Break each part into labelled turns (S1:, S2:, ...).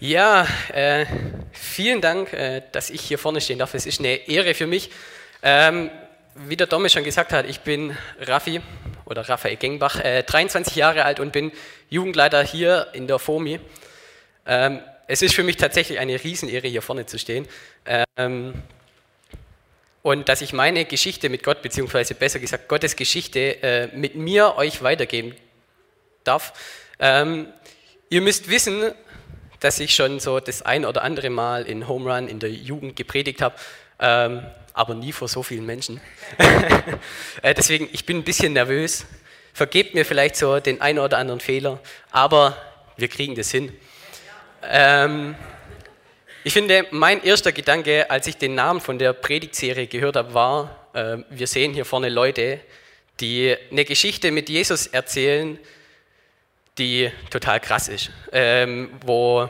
S1: Ja, äh, vielen Dank, äh, dass ich hier vorne stehen darf. Es ist eine Ehre für mich. Ähm, wie der Domme schon gesagt hat, ich bin Raffi oder Raphael Gengbach, äh, 23 Jahre alt und bin Jugendleiter hier in der FOMI. Ähm, es ist für mich tatsächlich eine Riesenehre, hier vorne zu stehen. Ähm, und dass ich meine Geschichte mit Gott, beziehungsweise besser gesagt Gottes Geschichte, äh, mit mir euch weitergeben darf. Ähm, ihr müsst wissen, dass ich schon so das ein oder andere Mal in Home Run in der Jugend gepredigt habe, ähm, aber nie vor so vielen Menschen. äh, deswegen, ich bin ein bisschen nervös. Vergebt mir vielleicht so den einen oder anderen Fehler, aber wir kriegen das hin. Ähm, ich finde, mein erster Gedanke, als ich den Namen von der Predigtserie gehört habe, war, äh, wir sehen hier vorne Leute, die eine Geschichte mit Jesus erzählen, die total krass ist, ähm, wo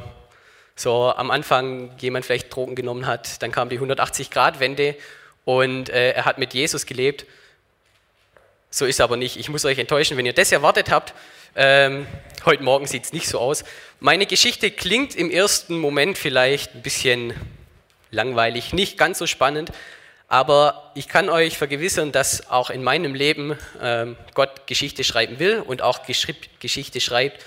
S1: so am Anfang jemand vielleicht Drogen genommen hat, dann kam die 180-Grad-Wende und äh, er hat mit Jesus gelebt. So ist aber nicht. Ich muss euch enttäuschen, wenn ihr das erwartet habt. Ähm, heute Morgen sieht es nicht so aus. Meine Geschichte klingt im ersten Moment vielleicht ein bisschen langweilig, nicht ganz so spannend, aber ich kann euch vergewissern, dass auch in meinem Leben ähm, Gott Geschichte schreiben will und auch Geschichte schreibt.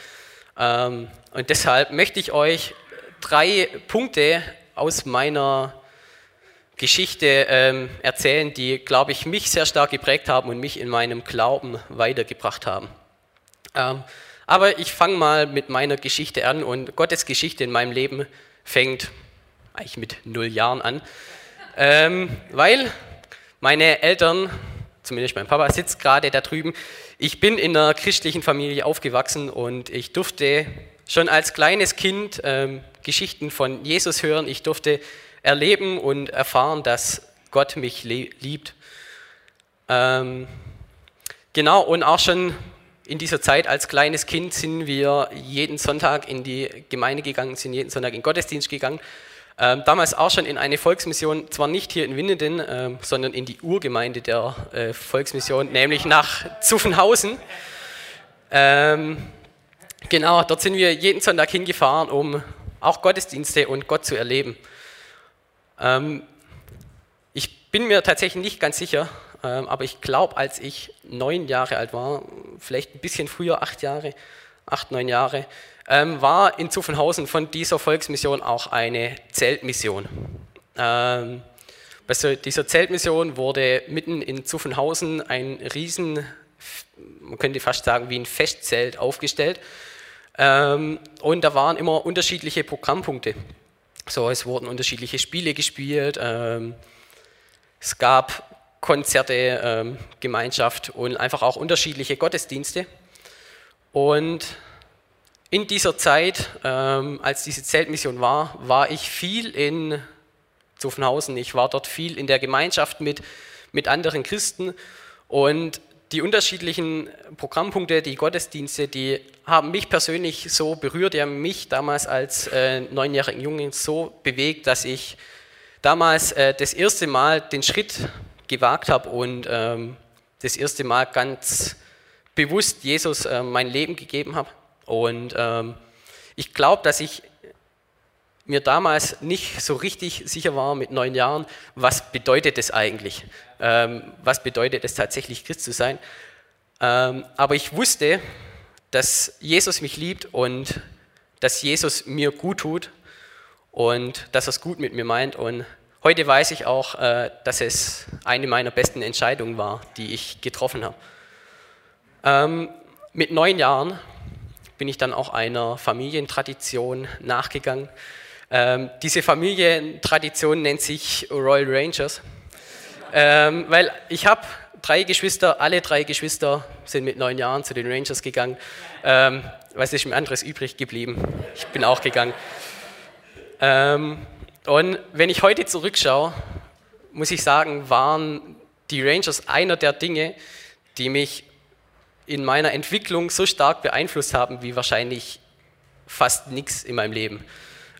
S1: Ähm, und deshalb möchte ich euch drei Punkte aus meiner Geschichte ähm, erzählen, die, glaube ich, mich sehr stark geprägt haben und mich in meinem Glauben weitergebracht haben. Aber ich fange mal mit meiner Geschichte an und Gottes Geschichte in meinem Leben fängt eigentlich mit null Jahren an. Ähm, weil meine Eltern, zumindest mein Papa, sitzt gerade da drüben. Ich bin in einer christlichen Familie aufgewachsen und ich durfte schon als kleines Kind ähm, Geschichten von Jesus hören. Ich durfte erleben und erfahren, dass Gott mich liebt. Ähm, genau, und auch schon in dieser Zeit als kleines Kind sind wir jeden Sonntag in die Gemeinde gegangen, sind jeden Sonntag in den Gottesdienst gegangen. Ähm, damals auch schon in eine Volksmission, zwar nicht hier in Winnenden, ähm, sondern in die Urgemeinde der äh, Volksmission, nämlich nach Zuffenhausen. Ähm, genau, dort sind wir jeden Sonntag hingefahren, um auch Gottesdienste und Gott zu erleben. Ähm, ich bin mir tatsächlich nicht ganz sicher, ähm, aber ich glaube, als ich neun Jahre alt war, vielleicht ein bisschen früher, acht Jahre, acht, neun Jahre, ähm, war in Zuffenhausen von dieser Volksmission auch eine Zeltmission. Ähm, bei dieser Zeltmission wurde mitten in Zuffenhausen ein riesen, man könnte fast sagen, wie ein Festzelt aufgestellt. Ähm, und da waren immer unterschiedliche Programmpunkte. So, es wurden unterschiedliche Spiele gespielt, ähm, es gab Konzerte, ähm, Gemeinschaft und einfach auch unterschiedliche Gottesdienste. Und in dieser Zeit, ähm, als diese Zeltmission war, war ich viel in Zuffenhausen. Ich war dort viel in der Gemeinschaft mit, mit anderen Christen und die unterschiedlichen Programmpunkte, die Gottesdienste, die haben mich persönlich so berührt, die haben mich damals als äh, neunjährigen Jungen so bewegt, dass ich damals äh, das erste Mal den Schritt gewagt habe und ähm, das erste Mal ganz bewusst Jesus äh, mein Leben gegeben habe. Und ähm, ich glaube, dass ich mir damals nicht so richtig sicher war mit neun Jahren, was bedeutet es eigentlich? Ähm, was bedeutet es tatsächlich, Christ zu sein? Ähm, aber ich wusste, dass Jesus mich liebt und dass Jesus mir gut tut und dass er es gut mit mir meint. Und heute weiß ich auch, äh, dass es eine meiner besten Entscheidungen war, die ich getroffen habe. Ähm, mit neun Jahren bin ich dann auch einer Familientradition nachgegangen. Ähm, diese Familientradition nennt sich Royal Rangers, ähm, weil ich habe drei Geschwister, alle drei Geschwister sind mit neun Jahren zu den Rangers gegangen. Ähm, was ist mir anderes übrig geblieben? Ich bin auch gegangen. Ähm, und wenn ich heute zurückschaue, muss ich sagen, waren die Rangers einer der Dinge, die mich in meiner Entwicklung so stark beeinflusst haben wie wahrscheinlich fast nichts in meinem Leben.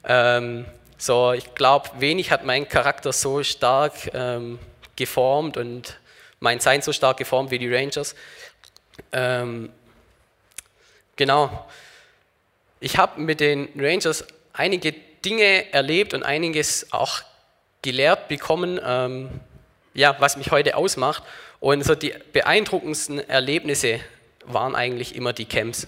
S1: Ähm, so, ich glaube, wenig hat meinen Charakter so stark ähm, geformt und mein Sein so stark geformt wie die Rangers. Ähm, genau. Ich habe mit den Rangers einige Dinge erlebt und einiges auch gelehrt bekommen, ähm, ja, was mich heute ausmacht. Und so die beeindruckendsten Erlebnisse waren eigentlich immer die Camps.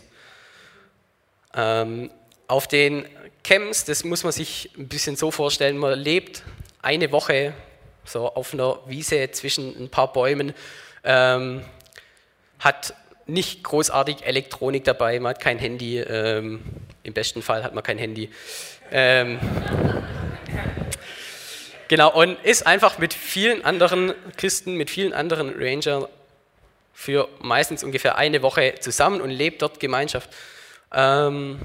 S1: Ähm, auf den Camps, das muss man sich ein bisschen so vorstellen, man lebt eine Woche so auf einer Wiese zwischen ein paar Bäumen, ähm, hat nicht großartig Elektronik dabei, man hat kein Handy, ähm, im besten Fall hat man kein Handy. Genau, und ist einfach mit vielen anderen Christen, mit vielen anderen Rangern für meistens ungefähr eine Woche zusammen und lebt dort Gemeinschaft. Ähm,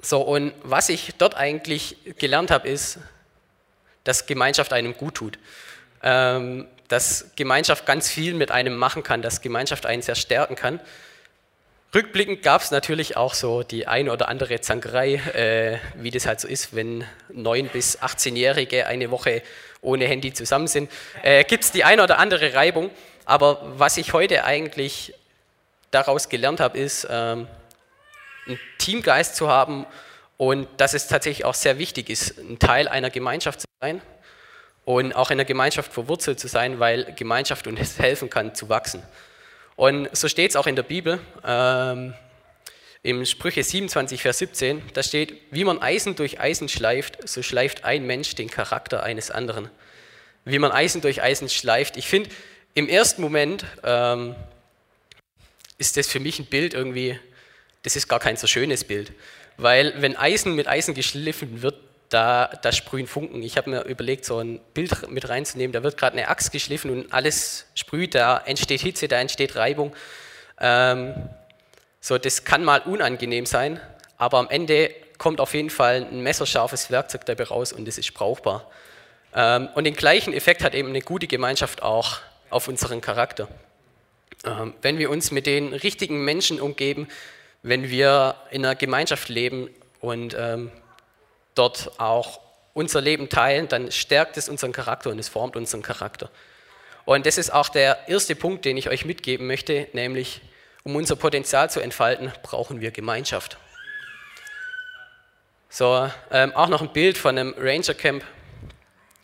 S1: so, und was ich dort eigentlich gelernt habe, ist, dass Gemeinschaft einem gut tut. Ähm, dass Gemeinschaft ganz viel mit einem machen kann, dass Gemeinschaft einen sehr stärken kann. Rückblickend gab es natürlich auch so die eine oder andere Zankerei, äh, wie das halt so ist, wenn 9- bis 18-Jährige eine Woche ohne Handy zusammen sind. Äh, Gibt es die eine oder andere Reibung, aber was ich heute eigentlich daraus gelernt habe, ist, ähm, einen Teamgeist zu haben und dass es tatsächlich auch sehr wichtig ist, ein Teil einer Gemeinschaft zu sein und auch in der Gemeinschaft verwurzelt zu sein, weil Gemeinschaft uns helfen kann zu wachsen. Und so steht es auch in der Bibel, ähm, im Sprüche 27, Vers 17, da steht, wie man Eisen durch Eisen schleift, so schleift ein Mensch den Charakter eines anderen. Wie man Eisen durch Eisen schleift. Ich finde, im ersten Moment ähm, ist das für mich ein Bild irgendwie, das ist gar kein so schönes Bild. Weil wenn Eisen mit Eisen geschliffen wird, da, da sprühen Funken. Ich habe mir überlegt, so ein Bild mit reinzunehmen. Da wird gerade eine Axt geschliffen und alles sprüht, da entsteht Hitze, da entsteht Reibung. Ähm, so, das kann mal unangenehm sein, aber am Ende kommt auf jeden Fall ein messerscharfes Werkzeug dabei raus und es ist brauchbar. Ähm, und den gleichen Effekt hat eben eine gute Gemeinschaft auch auf unseren Charakter. Ähm, wenn wir uns mit den richtigen Menschen umgeben, wenn wir in einer Gemeinschaft leben und ähm, dort auch unser Leben teilen, dann stärkt es unseren Charakter und es formt unseren Charakter. Und das ist auch der erste Punkt, den ich euch mitgeben möchte, nämlich um unser Potenzial zu entfalten, brauchen wir Gemeinschaft. So, ähm, auch noch ein Bild von einem Ranger Camp.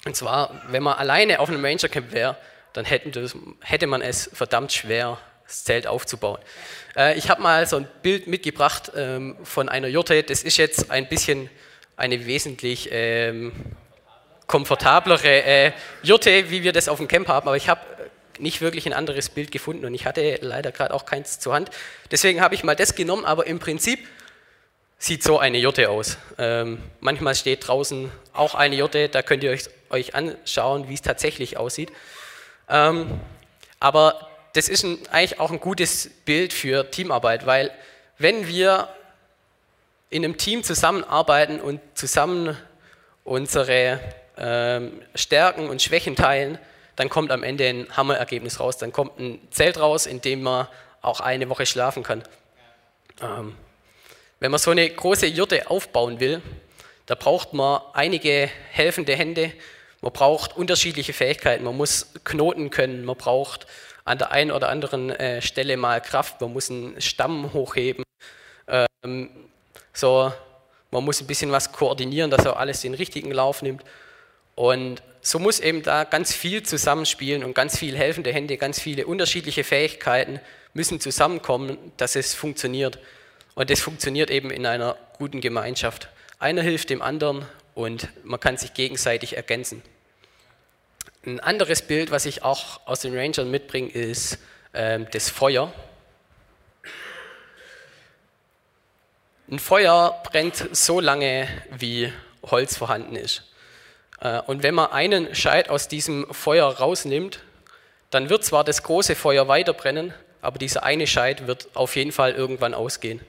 S1: Und zwar, wenn man alleine auf einem Ranger Camp wäre, dann das, hätte man es verdammt schwer, das Zelt aufzubauen. Äh, ich habe mal so ein Bild mitgebracht ähm, von einer Jurte. Das ist jetzt ein bisschen eine wesentlich ähm, komfortablere äh, Jurte, wie wir das auf dem Camp haben, aber ich habe nicht wirklich ein anderes Bild gefunden und ich hatte leider gerade auch keins zur Hand. Deswegen habe ich mal das genommen, aber im Prinzip sieht so eine Jurte aus. Ähm, manchmal steht draußen auch eine Jurte, da könnt ihr euch, euch anschauen, wie es tatsächlich aussieht. Ähm, aber das ist ein, eigentlich auch ein gutes Bild für Teamarbeit, weil wenn wir in einem Team zusammenarbeiten und zusammen unsere ähm, Stärken und Schwächen teilen, dann kommt am Ende ein Hammerergebnis raus. Dann kommt ein Zelt raus, in dem man auch eine Woche schlafen kann. Ähm, wenn man so eine große Jurte aufbauen will, da braucht man einige helfende Hände, man braucht unterschiedliche Fähigkeiten, man muss Knoten können, man braucht an der einen oder anderen äh, Stelle mal Kraft, man muss einen Stamm hochheben. Ähm, so, man muss ein bisschen was koordinieren, dass er alles den richtigen Lauf nimmt. Und so muss eben da ganz viel zusammenspielen und ganz viele helfende Hände, ganz viele unterschiedliche Fähigkeiten müssen zusammenkommen, dass es funktioniert. Und das funktioniert eben in einer guten Gemeinschaft. Einer hilft dem anderen und man kann sich gegenseitig ergänzen. Ein anderes Bild, was ich auch aus den Rangern mitbringe, ist ähm, das Feuer. Ein Feuer brennt so lange, wie Holz vorhanden ist. Äh, und wenn man einen Scheit aus diesem Feuer rausnimmt, dann wird zwar das große Feuer weiter brennen, aber dieser eine Scheit wird auf jeden Fall irgendwann ausgehen.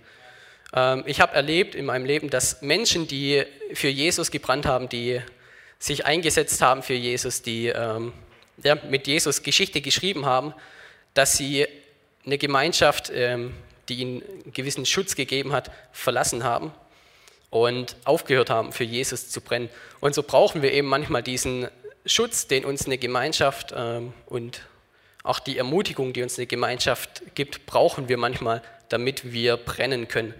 S1: Ähm, ich habe erlebt in meinem Leben, dass Menschen, die für Jesus gebrannt haben, die sich eingesetzt haben für Jesus, die ähm, ja, mit Jesus Geschichte geschrieben haben, dass sie eine Gemeinschaft ähm, die ihnen einen gewissen Schutz gegeben hat, verlassen haben und aufgehört haben, für Jesus zu brennen. Und so brauchen wir eben manchmal diesen Schutz, den uns eine Gemeinschaft ähm, und auch die Ermutigung, die uns eine Gemeinschaft gibt, brauchen wir manchmal, damit wir brennen können.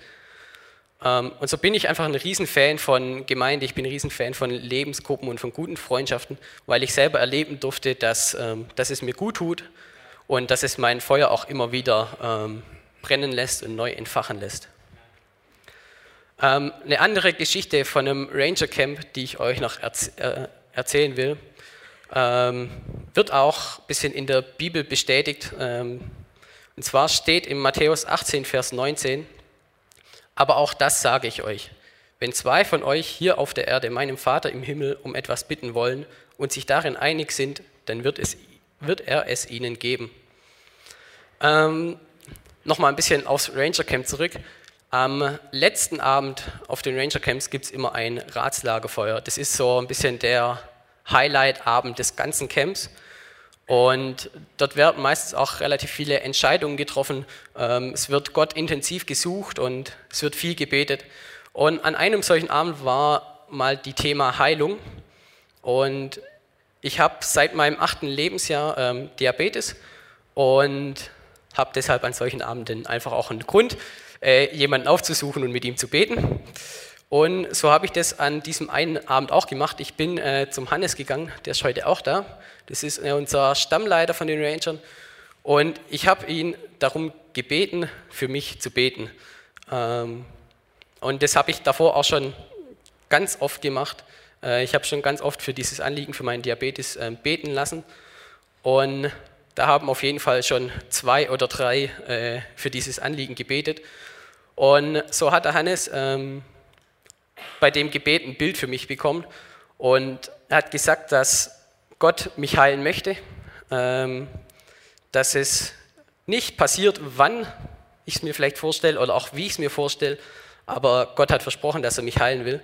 S1: Ähm, und so bin ich einfach ein Riesenfan von Gemeinde, ich bin ein Riesenfan von Lebensgruppen und von guten Freundschaften, weil ich selber erleben durfte, dass, ähm, dass es mir gut tut und dass es mein Feuer auch immer wieder ähm, brennen lässt und neu entfachen lässt. eine andere Geschichte von einem Ranger Camp, die ich euch noch äh, erzählen will, wird auch ein bisschen in der Bibel bestätigt. und zwar steht in Matthäus 18, Vers 19, aber auch das sage ich euch. Wenn zwei von euch hier auf der Erde meinem Vater im Himmel um etwas bitten wollen und sich darin einig sind, dann wird, es, wird er es ihnen geben. Ähm, Nochmal ein bisschen aufs Ranger Camp zurück. Am letzten Abend auf den Ranger Camps gibt es immer ein Ratslagerfeuer. Das ist so ein bisschen der Highlight-Abend des ganzen Camps. Und dort werden meistens auch relativ viele Entscheidungen getroffen. Ähm, es wird Gott intensiv gesucht und es wird viel gebetet. Und an einem solchen Abend war mal die Thema Heilung. Und ich habe seit meinem achten Lebensjahr ähm, Diabetes und habe deshalb an solchen Abenden einfach auch einen Grund, äh, jemanden aufzusuchen und mit ihm zu beten. Und so habe ich das an diesem einen Abend auch gemacht. Ich bin äh, zum Hannes gegangen, der ist heute auch da. Das ist äh, unser Stammleiter von den Rangern. Und ich habe ihn darum gebeten, für mich zu beten. Ähm, und das habe ich davor auch schon ganz oft gemacht. Äh, ich habe schon ganz oft für dieses Anliegen, für meinen Diabetes äh, beten lassen. Und da haben auf jeden Fall schon zwei oder drei äh, für dieses Anliegen gebetet. Und so hat der Hannes ähm, bei dem Gebet ein Bild für mich bekommen. Und er hat gesagt, dass Gott mich heilen möchte, ähm, dass es nicht passiert, wann ich es mir vielleicht vorstelle oder auch wie ich es mir vorstelle, aber Gott hat versprochen, dass er mich heilen will.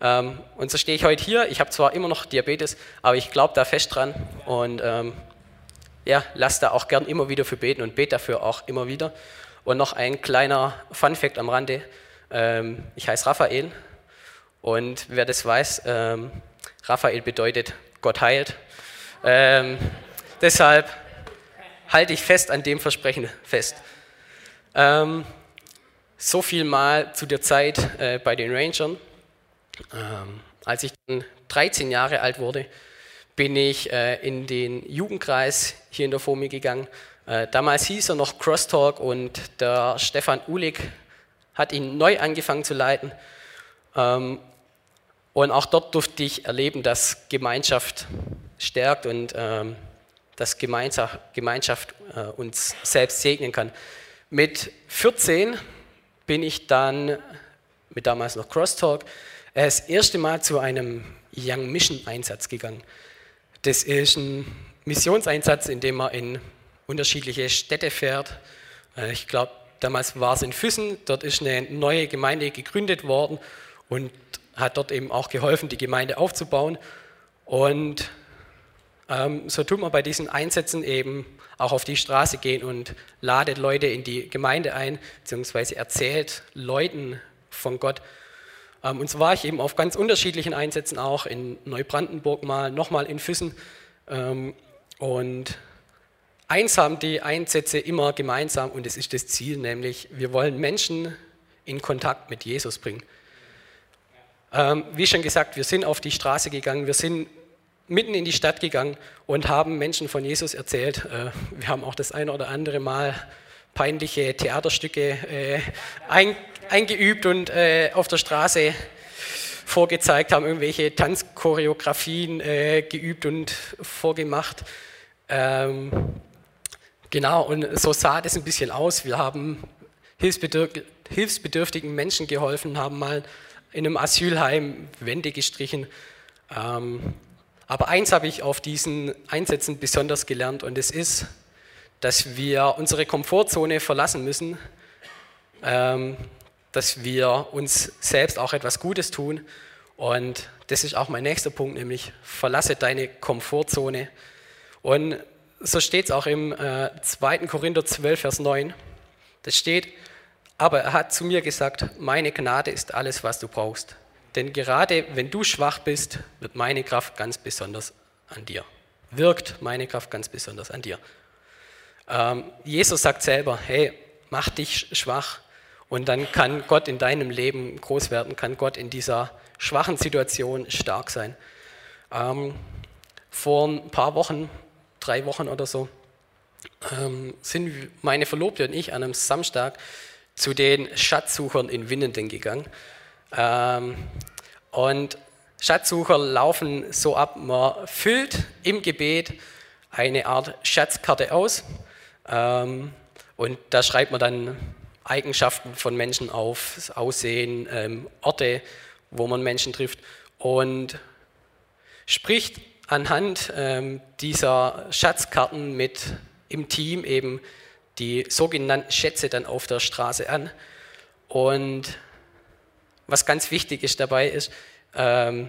S1: Ähm, und so stehe ich heute hier. Ich habe zwar immer noch Diabetes, aber ich glaube da fest dran und ähm, ja, lass da auch gern immer wieder für beten und bete dafür auch immer wieder. Und noch ein kleiner Fun-Fact am Rande: ähm, Ich heiße Raphael und wer das weiß, ähm, Raphael bedeutet Gott heilt. Ähm, deshalb halte ich fest an dem Versprechen fest. Ähm, so viel mal zu der Zeit äh, bei den Rangern. Ähm, als ich dann 13 Jahre alt wurde, bin ich äh, in den Jugendkreis hier in der FOMI gegangen. Äh, damals hieß er noch Crosstalk und der Stefan Uhlig hat ihn neu angefangen zu leiten. Ähm, und auch dort durfte ich erleben, dass Gemeinschaft stärkt und ähm, dass Gemeinschaft, Gemeinschaft äh, uns selbst segnen kann. Mit 14 bin ich dann, mit damals noch Crosstalk, das erste Mal zu einem Young Mission Einsatz gegangen. Das ist ein Missionseinsatz, in dem man in unterschiedliche Städte fährt. Äh, ich glaube, damals war es in Füssen, dort ist eine neue Gemeinde gegründet worden und hat dort eben auch geholfen, die Gemeinde aufzubauen. Und ähm, so tut man bei diesen Einsätzen eben auch auf die Straße gehen und ladet Leute in die Gemeinde ein, beziehungsweise erzählt Leuten von Gott. Ähm, und so war ich eben auf ganz unterschiedlichen Einsätzen auch, in Neubrandenburg mal, nochmal in Füssen. Ähm, und eins haben die Einsätze immer gemeinsam und es ist das Ziel, nämlich wir wollen Menschen in Kontakt mit Jesus bringen. Ähm, wie schon gesagt, wir sind auf die Straße gegangen, wir sind mitten in die Stadt gegangen und haben Menschen von Jesus erzählt. Äh, wir haben auch das eine oder andere Mal peinliche Theaterstücke äh, ein, eingeübt und äh, auf der Straße vorgezeigt, haben irgendwelche Tanzchoreografien äh, geübt und vorgemacht. Ähm, genau, und so sah das ein bisschen aus. Wir haben hilfsbedürftigen Menschen geholfen, haben mal in einem Asylheim Wände gestrichen. Ähm, aber eins habe ich auf diesen Einsätzen besonders gelernt und es ist, dass wir unsere Komfortzone verlassen müssen, ähm, dass wir uns selbst auch etwas Gutes tun. Und das ist auch mein nächster Punkt, nämlich verlasse deine Komfortzone. Und so steht es auch im äh, 2. Korinther 12, Vers 9. Das steht, aber er hat zu mir gesagt, meine Gnade ist alles, was du brauchst. Denn gerade wenn du schwach bist, wird meine Kraft ganz besonders an dir. Wirkt meine Kraft ganz besonders an dir. Ähm, Jesus sagt selber, hey, mach dich schwach. Und dann kann Gott in deinem Leben groß werden, kann Gott in dieser schwachen Situation stark sein. Ähm, vor ein paar Wochen, drei Wochen oder so, ähm, sind meine Verlobte und ich an einem Samstag zu den Schatzsuchern in Winnenden gegangen. Ähm, und Schatzsucher laufen so ab, man füllt im Gebet eine Art Schatzkarte aus ähm, und da schreibt man dann Eigenschaften von Menschen auf, Aussehen, ähm, Orte, wo man Menschen trifft und spricht anhand ähm, dieser Schatzkarten mit im Team eben die sogenannten Schätze dann auf der Straße an. Und was ganz wichtig ist dabei ist, ähm,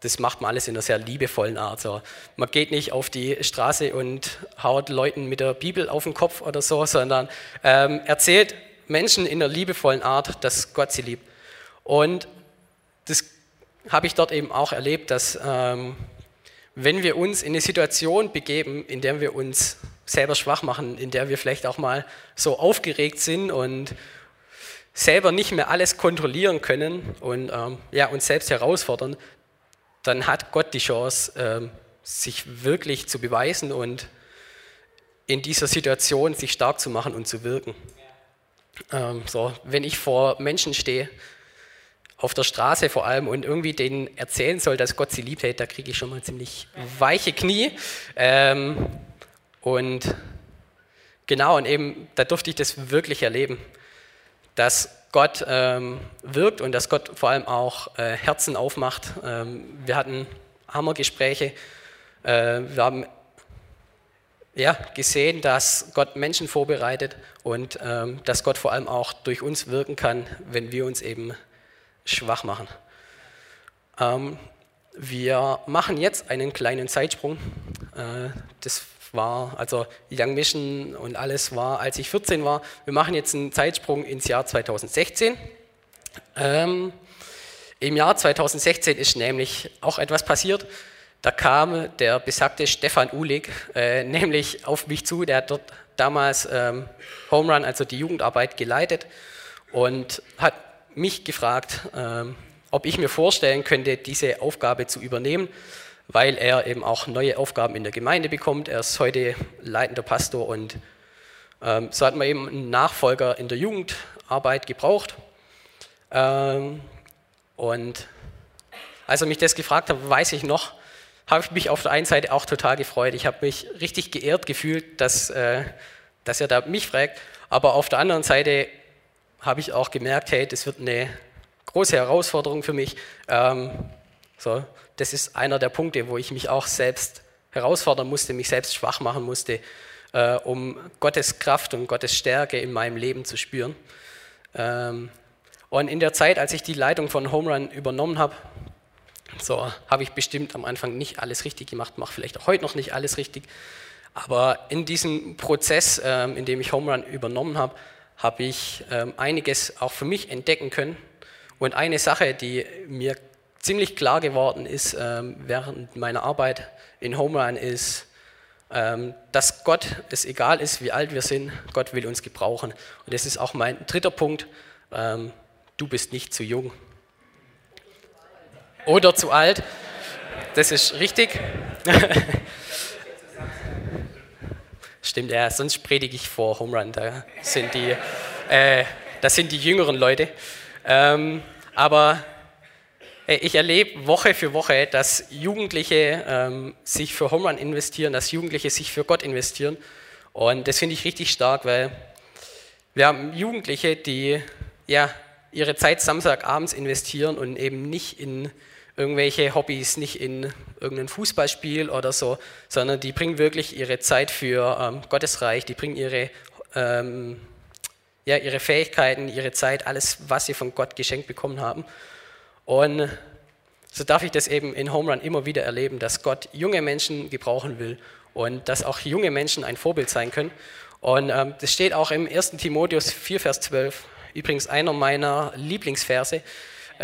S1: das macht man alles in einer sehr liebevollen Art. So. Man geht nicht auf die Straße und haut Leuten mit der Bibel auf den Kopf oder so, sondern ähm, erzählt Menschen in einer liebevollen Art, dass Gott sie liebt. Und das habe ich dort eben auch erlebt, dass ähm, wenn wir uns in eine Situation begeben, in der wir uns selber schwach machen, in der wir vielleicht auch mal so aufgeregt sind und selber nicht mehr alles kontrollieren können und ähm, ja, uns selbst herausfordern, dann hat Gott die Chance, ähm, sich wirklich zu beweisen und in dieser Situation sich stark zu machen und zu wirken. Ähm, so, wenn ich vor Menschen stehe, auf der Straße vor allem und irgendwie denen erzählen soll, dass Gott sie liebt, hey, da kriege ich schon mal ziemlich weiche Knie. Ähm, und genau, und eben, da durfte ich das wirklich erleben, dass Gott ähm, wirkt und dass Gott vor allem auch äh, Herzen aufmacht. Ähm, wir hatten Hammergespräche. Äh, wir haben ja, gesehen, dass Gott Menschen vorbereitet und ähm, dass Gott vor allem auch durch uns wirken kann, wenn wir uns eben schwach machen. Ähm, wir machen jetzt einen kleinen Zeitsprung. Äh, das war, also Young Mission und alles war, als ich 14 war. Wir machen jetzt einen Zeitsprung ins Jahr 2016. Ähm, Im Jahr 2016 ist nämlich auch etwas passiert. Da kam der besagte Stefan Uhlig äh, nämlich auf mich zu, der hat dort damals ähm, Home Run, also die Jugendarbeit, geleitet und hat mich gefragt, ähm, ob ich mir vorstellen könnte, diese Aufgabe zu übernehmen weil er eben auch neue Aufgaben in der Gemeinde bekommt. Er ist heute leitender Pastor und ähm, so hat man eben einen Nachfolger in der Jugendarbeit gebraucht. Ähm, und als er mich das gefragt hat, weiß ich noch, habe ich mich auf der einen Seite auch total gefreut. Ich habe mich richtig geehrt gefühlt, dass, äh, dass er da mich fragt. Aber auf der anderen Seite habe ich auch gemerkt, hey, das wird eine große Herausforderung für mich. Ähm, so, das ist einer der Punkte, wo ich mich auch selbst herausfordern musste, mich selbst schwach machen musste, äh, um Gottes Kraft und Gottes Stärke in meinem Leben zu spüren. Ähm, und in der Zeit, als ich die Leitung von Home Run übernommen habe, so habe ich bestimmt am Anfang nicht alles richtig gemacht, mache vielleicht auch heute noch nicht alles richtig. Aber in diesem Prozess, ähm, in dem ich Home Run übernommen habe, habe ich ähm, einiges auch für mich entdecken können. Und eine Sache, die mir ziemlich klar geworden ist ähm, während meiner Arbeit in Home Run ist, dass Gott es egal ist, wie alt wir sind, Gott will uns gebrauchen. Und das ist auch mein dritter Punkt. Du bist nicht zu jung. Oder zu alt. Das ist richtig. Stimmt, ja, sonst predige ich vor Home Run. Da sind die, äh, das sind die jüngeren Leute. Ähm, aber äh, ich erlebe Woche für Woche, dass Jugendliche ähm, sich für Home Run investieren, dass Jugendliche sich für Gott investieren. Und das finde ich richtig stark, weil wir haben Jugendliche, die ja, ihre Zeit Samstagabends investieren und eben nicht in irgendwelche Hobbys, nicht in irgendein Fußballspiel oder so, sondern die bringen wirklich ihre Zeit für ähm, Gottes Reich, die bringen ihre, ähm, ja, ihre Fähigkeiten, ihre Zeit, alles, was sie von Gott geschenkt bekommen haben. Und so darf ich das eben in Home Run immer wieder erleben, dass Gott junge Menschen gebrauchen will und dass auch junge Menschen ein Vorbild sein können. Und ähm, das steht auch im 1. Timotheus 4, Vers 12, übrigens einer meiner Lieblingsverse.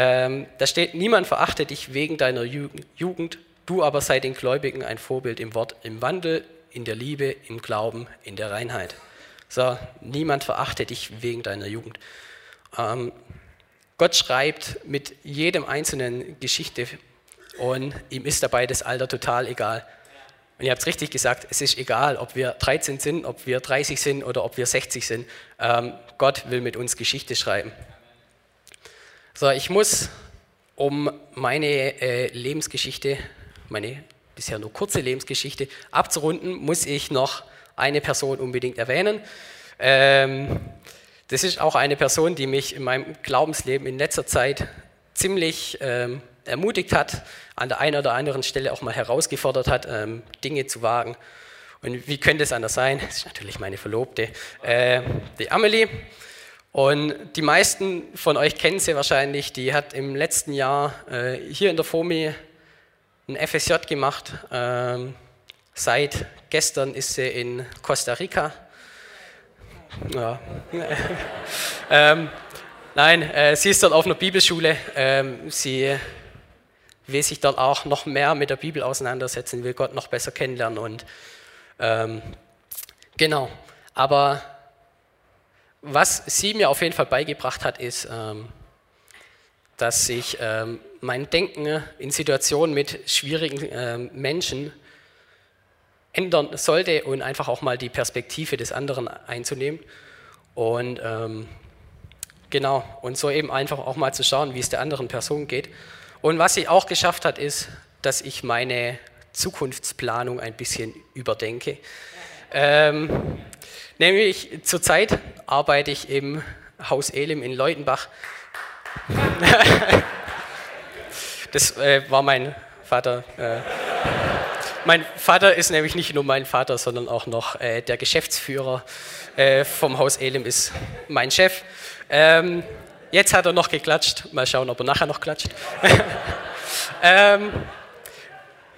S1: Ähm, da steht, niemand verachte dich wegen deiner Jugend, du aber sei den Gläubigen ein Vorbild im Wort, im Wandel, in der Liebe, im Glauben, in der Reinheit. So, niemand verachte dich wegen deiner Jugend. Ähm, Gott schreibt mit jedem einzelnen Geschichte und ihm ist dabei das Alter total egal. Und ihr habt es richtig gesagt, es ist egal, ob wir 13 sind, ob wir 30 sind oder ob wir 60 sind. Ähm, Gott will mit uns Geschichte schreiben. So, ich muss, um meine äh, Lebensgeschichte, meine bisher nur kurze Lebensgeschichte abzurunden, muss ich noch eine Person unbedingt erwähnen. Ähm, das ist auch eine Person, die mich in meinem Glaubensleben in letzter Zeit ziemlich ähm, ermutigt hat, an der einen oder anderen Stelle auch mal herausgefordert hat, ähm, Dinge zu wagen. Und wie könnte es anders sein? Das ist natürlich meine Verlobte, äh, die Amelie. Und die meisten von euch kennen sie wahrscheinlich. Die hat im letzten Jahr äh, hier in der FOMI ein FSJ gemacht. Ähm, seit gestern ist sie in Costa Rica. Ja. ähm, nein, äh, sie ist dort auf einer Bibelschule. Ähm, sie will sich dort auch noch mehr mit der Bibel auseinandersetzen, will Gott noch besser kennenlernen und ähm, genau. Aber was sie mir auf jeden Fall beigebracht hat, ist, ähm, dass ich ähm, mein Denken in Situationen mit schwierigen ähm, Menschen ändern sollte und einfach auch mal die Perspektive des anderen einzunehmen. Und genau, und so eben einfach auch mal zu schauen, wie es der anderen Person geht. Und was sie auch geschafft hat, ist, dass ich meine Zukunftsplanung ein bisschen überdenke. Ähm, nämlich zurzeit arbeite ich im Haus Elim in Leutenbach. das äh, war mein Vater. Äh, mein Vater ist nämlich nicht nur mein Vater, sondern auch noch äh, der Geschäftsführer äh, vom Haus Elim ist mein Chef. Ähm, Jetzt hat er noch geklatscht. Mal schauen, ob er nachher noch klatscht. ähm,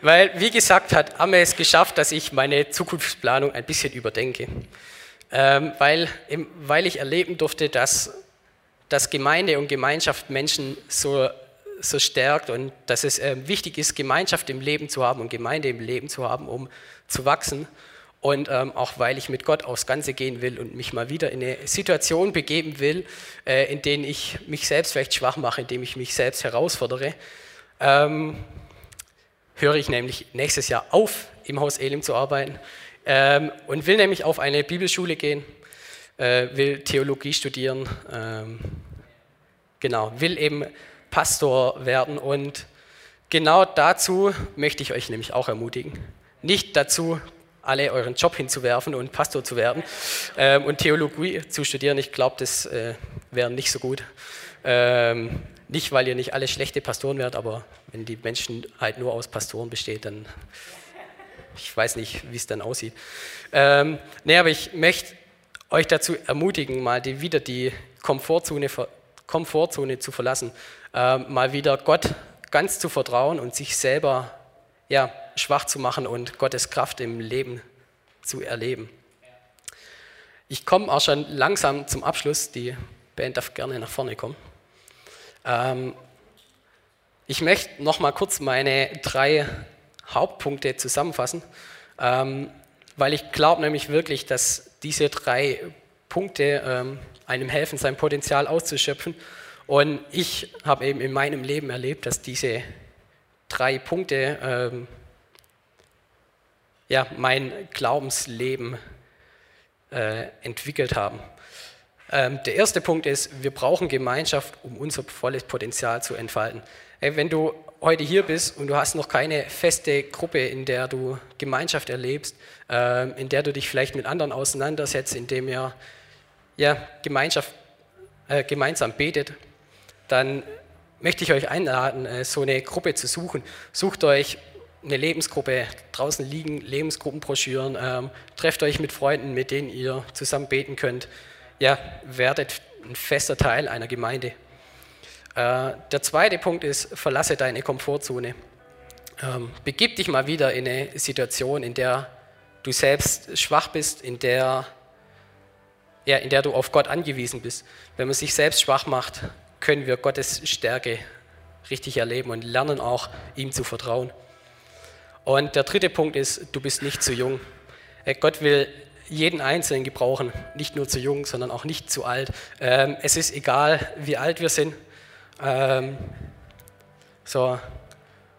S1: weil, wie gesagt, hat Amme es geschafft, dass ich meine Zukunftsplanung ein bisschen überdenke. Ähm, weil, weil ich erleben durfte, dass, dass Gemeinde und Gemeinschaft Menschen so, so stärkt und dass es äh, wichtig ist, Gemeinschaft im Leben zu haben und Gemeinde im Leben zu haben, um zu wachsen und ähm, auch weil ich mit Gott aufs Ganze gehen will und mich mal wieder in eine Situation begeben will, äh, in denen ich mich selbst vielleicht schwach mache, in dem ich mich selbst herausfordere, ähm, höre ich nämlich nächstes Jahr auf, im Haus Elim zu arbeiten ähm, und will nämlich auf eine Bibelschule gehen, äh, will Theologie studieren, ähm, genau, will eben Pastor werden und genau dazu möchte ich euch nämlich auch ermutigen. Nicht dazu, alle euren Job hinzuwerfen und Pastor zu werden ähm, und Theologie zu studieren. Ich glaube, das äh, wäre nicht so gut. Ähm, nicht, weil ihr nicht alle schlechte Pastoren werdet, aber wenn die Menschen halt nur aus Pastoren besteht, dann ich weiß nicht, wie es dann aussieht. Ähm, nee, aber ich möchte euch dazu ermutigen, mal die, wieder die Komfortzone, Komfortzone zu verlassen, äh, mal wieder Gott ganz zu vertrauen und sich selber ja, schwach zu machen und Gottes Kraft im Leben zu erleben. Ich komme auch schon langsam zum Abschluss. Die Band darf gerne nach vorne kommen. Ähm, ich möchte noch mal kurz meine drei Hauptpunkte zusammenfassen, ähm, weil ich glaube nämlich wirklich, dass diese drei Punkte ähm, einem helfen, sein Potenzial auszuschöpfen. Und ich habe eben in meinem Leben erlebt, dass diese drei Punkte ähm, ja, mein Glaubensleben äh, entwickelt haben. Ähm, der erste Punkt ist, wir brauchen Gemeinschaft, um unser volles Potenzial zu entfalten. Wenn du heute hier bist und du hast noch keine feste Gruppe, in der du Gemeinschaft erlebst, äh, in der du dich vielleicht mit anderen auseinandersetzt, in dem ihr ja, Gemeinschaft, äh, gemeinsam betet, dann möchte ich euch einladen, äh, so eine Gruppe zu suchen. Sucht euch eine Lebensgruppe. Draußen liegen Lebensgruppenbroschüren. Ähm, trefft euch mit Freunden, mit denen ihr zusammen beten könnt. Ja, werdet ein fester Teil einer Gemeinde. Äh, der zweite Punkt ist, verlasse deine Komfortzone. Ähm, begib dich mal wieder in eine Situation, in der du selbst schwach bist, in der, ja, in der du auf Gott angewiesen bist. Wenn man sich selbst schwach macht, können wir Gottes Stärke richtig erleben und lernen auch, ihm zu vertrauen. Und der dritte Punkt ist, du bist nicht zu jung. Gott will jeden Einzelnen gebrauchen, nicht nur zu jung, sondern auch nicht zu alt. Ähm, es ist egal, wie alt wir sind. Ähm, so,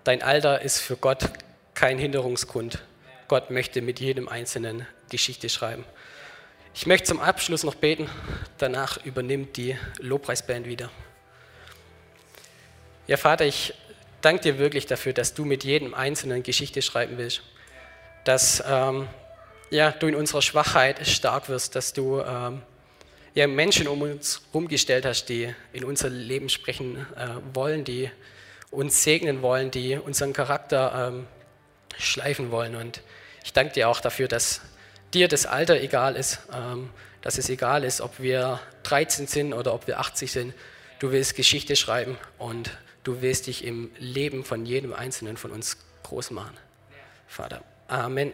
S1: dein Alter ist für Gott kein Hinderungsgrund. Gott möchte mit jedem Einzelnen Geschichte schreiben. Ich möchte zum Abschluss noch beten, danach übernimmt die Lobpreisband wieder. Ja, Vater, ich danke dir wirklich dafür, dass du mit jedem Einzelnen Geschichte schreiben willst. Dass ähm, ja, du in unserer Schwachheit stark wirst, dass du ähm, ja, Menschen um uns herumgestellt hast, die in unser Leben sprechen äh, wollen, die uns segnen wollen, die unseren Charakter ähm, schleifen wollen. Und ich danke dir auch dafür, dass dir das Alter egal ist, ähm, dass es egal ist, ob wir 13 sind oder ob wir 80 sind. Du willst Geschichte schreiben und du willst dich im Leben von jedem Einzelnen von uns groß machen. Vater. Amen.